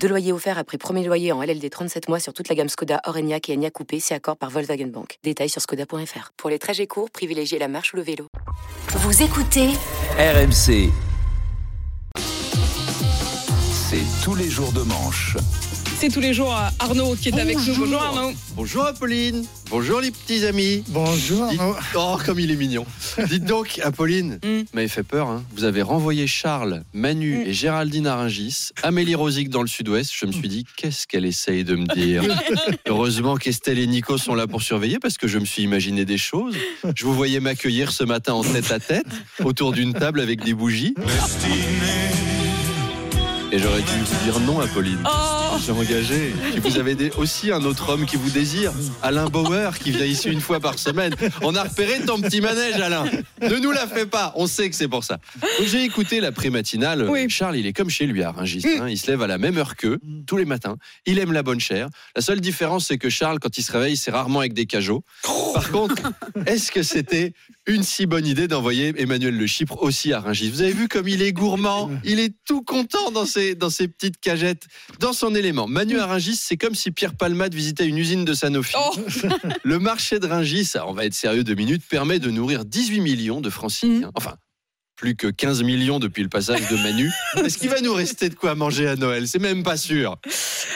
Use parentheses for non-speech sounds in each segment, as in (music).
Deux loyers offerts après premier loyer en LLD 37 mois sur toute la gamme Skoda, Orenia et Enya Coupé, c'est accord par Volkswagen Bank. Détails sur skoda.fr. Pour les trajets courts, privilégiez la marche ou le vélo. Vous écoutez RMC. C'est tous les jours de manche. C'est tous les jours Arnaud qui est avec nous. Bonjour Arnaud. Bonjour Apolline. Bonjour les petits amis. Bonjour. Oh, comme il est mignon. Dites donc, Apolline, (laughs) Mm. vous m'avez fait peur. hein. Vous avez renvoyé Charles, Manu Mm. et Géraldine à Rungis, Amélie Rosic dans le sud-ouest. Je me suis dit, qu'est-ce qu'elle essaye de me dire? (laughs) Heureusement qu'Estelle et Nico sont là pour surveiller parce que je me suis imaginé des choses. Je vous voyais m'accueillir ce matin en tête à tête autour d'une table avec des bougies. Et j'aurais dû vous dire non, Apolline. Oh J'ai engagé. Vous avez aussi un autre homme qui vous désire, Alain Bauer, qui vient ici une fois par semaine. On a repéré ton petit manège, Alain. Ne nous la fais pas. On sait que c'est pour ça. J'ai écouté la pré-matinale. Oui. Charles, il est comme chez lui à Rungis. hein. Il se lève à la même heure qu'eux, tous les matins. Il aime la bonne chair. La seule différence, c'est que Charles, quand il se réveille, c'est rarement avec des cajots. Par contre, est-ce que c'était une si bonne idée d'envoyer Emmanuel Le Chypre aussi à Rungis? Vous avez vu comme il est gourmand? Il est tout content dans ses, dans ses petites cagettes, dans son élément. Manu à Rungis, c'est comme si Pierre Palmade visitait une usine de Sanofi. Oh (laughs) Le marché de Rungis, on va être sérieux deux minutes, permet de nourrir 18 millions de franciliens. Enfin, plus que 15 millions depuis le passage de Manu. (laughs) Est-ce qu'il va nous rester de quoi manger à Noël? C'est même pas sûr.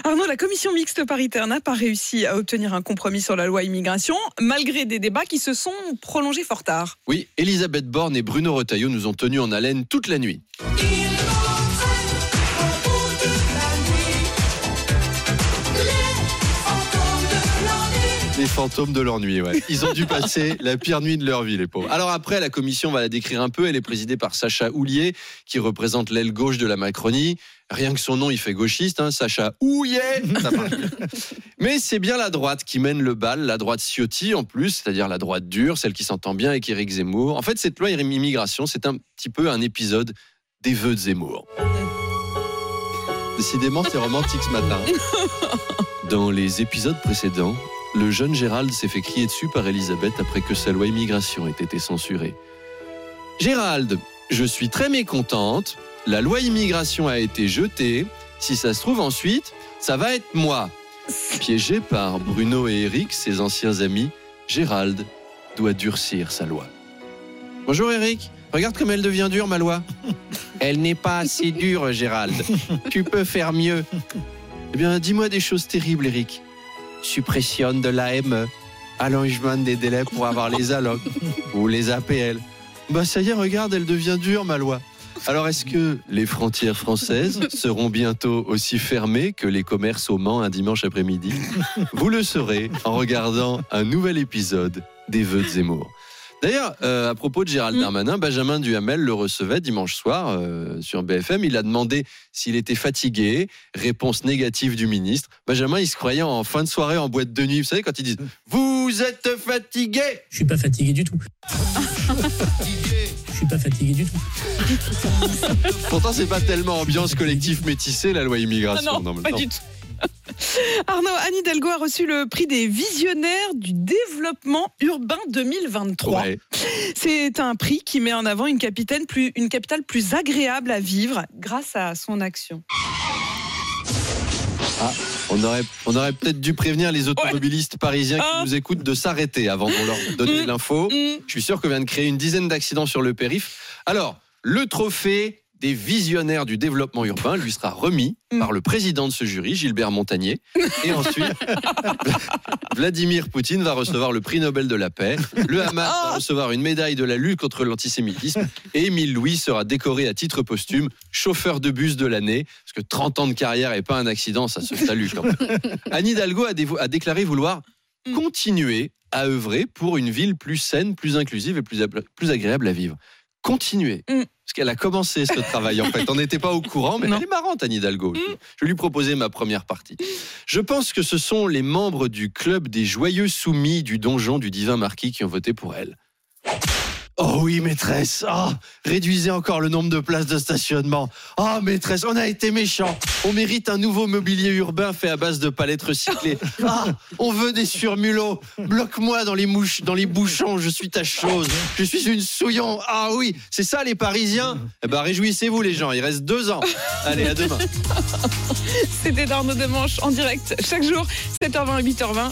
Arnaud, la commission mixte paritaire n'a pas réussi à obtenir un compromis sur la loi immigration, malgré des débats qui se sont prolongés fort tard. Oui, Elisabeth Borne et Bruno Retailleau nous ont tenus en haleine toute la nuit. Les fantômes de l'ennui, ouais. Ils ont dû (laughs) passer la pire nuit de leur vie, les pauvres. Alors après, la commission va la décrire un peu. Elle est présidée par Sacha Houlier, qui représente l'aile gauche de la Macronie. Rien que son nom, il fait gauchiste, hein, Sacha Houlier. Ça. (laughs) Mais c'est bien la droite qui mène le bal, la droite Ciotti en plus, c'est-à-dire la droite dure, celle qui s'entend bien avec Éric Zemmour. En fait, cette loi immigration, c'est un petit peu un épisode des vœux de Zemmour. Décidément, c'est romantique ce matin. (laughs) Dans les épisodes précédents, le jeune Gérald s'est fait crier dessus par Elisabeth après que sa loi immigration ait été censurée. Gérald, je suis très mécontente. La loi immigration a été jetée. Si ça se trouve ensuite, ça va être moi. Piégé par Bruno et Eric, ses anciens amis, Gérald doit durcir sa loi. Bonjour Eric, regarde comme elle devient dure ma loi. (laughs) Elle n'est pas assez dure Gérald. Tu peux faire mieux. Eh bien, dis-moi des choses terribles Eric. Suppression de l'AME, allongement des délais pour avoir les allocs (laughs) ou les APL. Bah ça y est, regarde, elle devient dure ma loi. Alors est-ce que les frontières françaises seront bientôt aussi fermées que les commerces au Mans un dimanche après-midi? (laughs) Vous le saurez en regardant un nouvel épisode des Vœux de Zemmour. D'ailleurs, euh, à propos de Gérald Mm. Darmanin, Benjamin Duhamel le recevait dimanche soir euh, sur BFM. Il a demandé s'il était fatigué. Réponse négative du ministre. Benjamin, il se croyait en fin de soirée en boîte de nuit. Vous savez, quand ils disent Vous êtes fatigué Je suis pas fatigué du tout. (laughs) Je suis pas fatigué du tout. Pourtant, c'est pas tellement ambiance collectif métissée, la loi Ah immigration. non, Non, pas non. du tout. Arnaud, Anne Hidalgo a reçu le prix des visionnaires du développement urbain 2023. Ouais. C'est un prix qui met en avant une, capitale plus, une capitale plus agréable à vivre grâce à son action. On aurait, on aurait peut-être dû prévenir les automobilistes parisiens qui Ah. nous écoutent de s'arrêter avant de leur donner Mm. l'info. Mm. Je suis sûr qu'on vient de créer une dizaine d'accidents sur le périph. Alors, le trophée des visionnaires du développement urbain lui sera remis Mm. par le président de ce jury, Gilbert Montagnier. Et (laughs) ensuite, Vladimir Poutine va recevoir le prix Nobel de la paix. Le Hamas va recevoir une médaille de la lutte contre l'antisémitisme. Et Émile Louis sera décoré à titre posthume chauffeur de bus de l'année. Parce que 30 ans de carrière et pas un accident, ça se salue quand même. (laughs) Anne Hidalgo a, déclaré vouloir Mm. continuer à œuvrer pour une ville plus saine, plus inclusive et plus agréable à vivre. Continuer. Mm. Parce qu'elle a commencé ce travail en fait. On n'était pas au courant, mais Non. elle est marrante, Anne Hidalgo. Je, je lui proposer ma première partie. Je pense que ce sont les membres du club des joyeux soumis du donjon du divin marquis qui ont voté pour elle. Oh oui, maîtresse. Ah, réduisez encore le nombre de places de stationnement. Ah, maîtresse, on a été méchants. On mérite un nouveau mobilier urbain fait à base de palettes recyclées. (laughs) Ah, on veut des surmulots. Bloque-moi dans les mouches, dans les bouchons. Je suis ta chose. Je suis une souillon. Ah oui, c'est ça les Parisiens. Eh ben, réjouissez-vous les gens. Il reste deux ans. Allez, à demain. (laughs) C'était Arnaud Demanche en direct chaque jour, 7h20 et 8h20.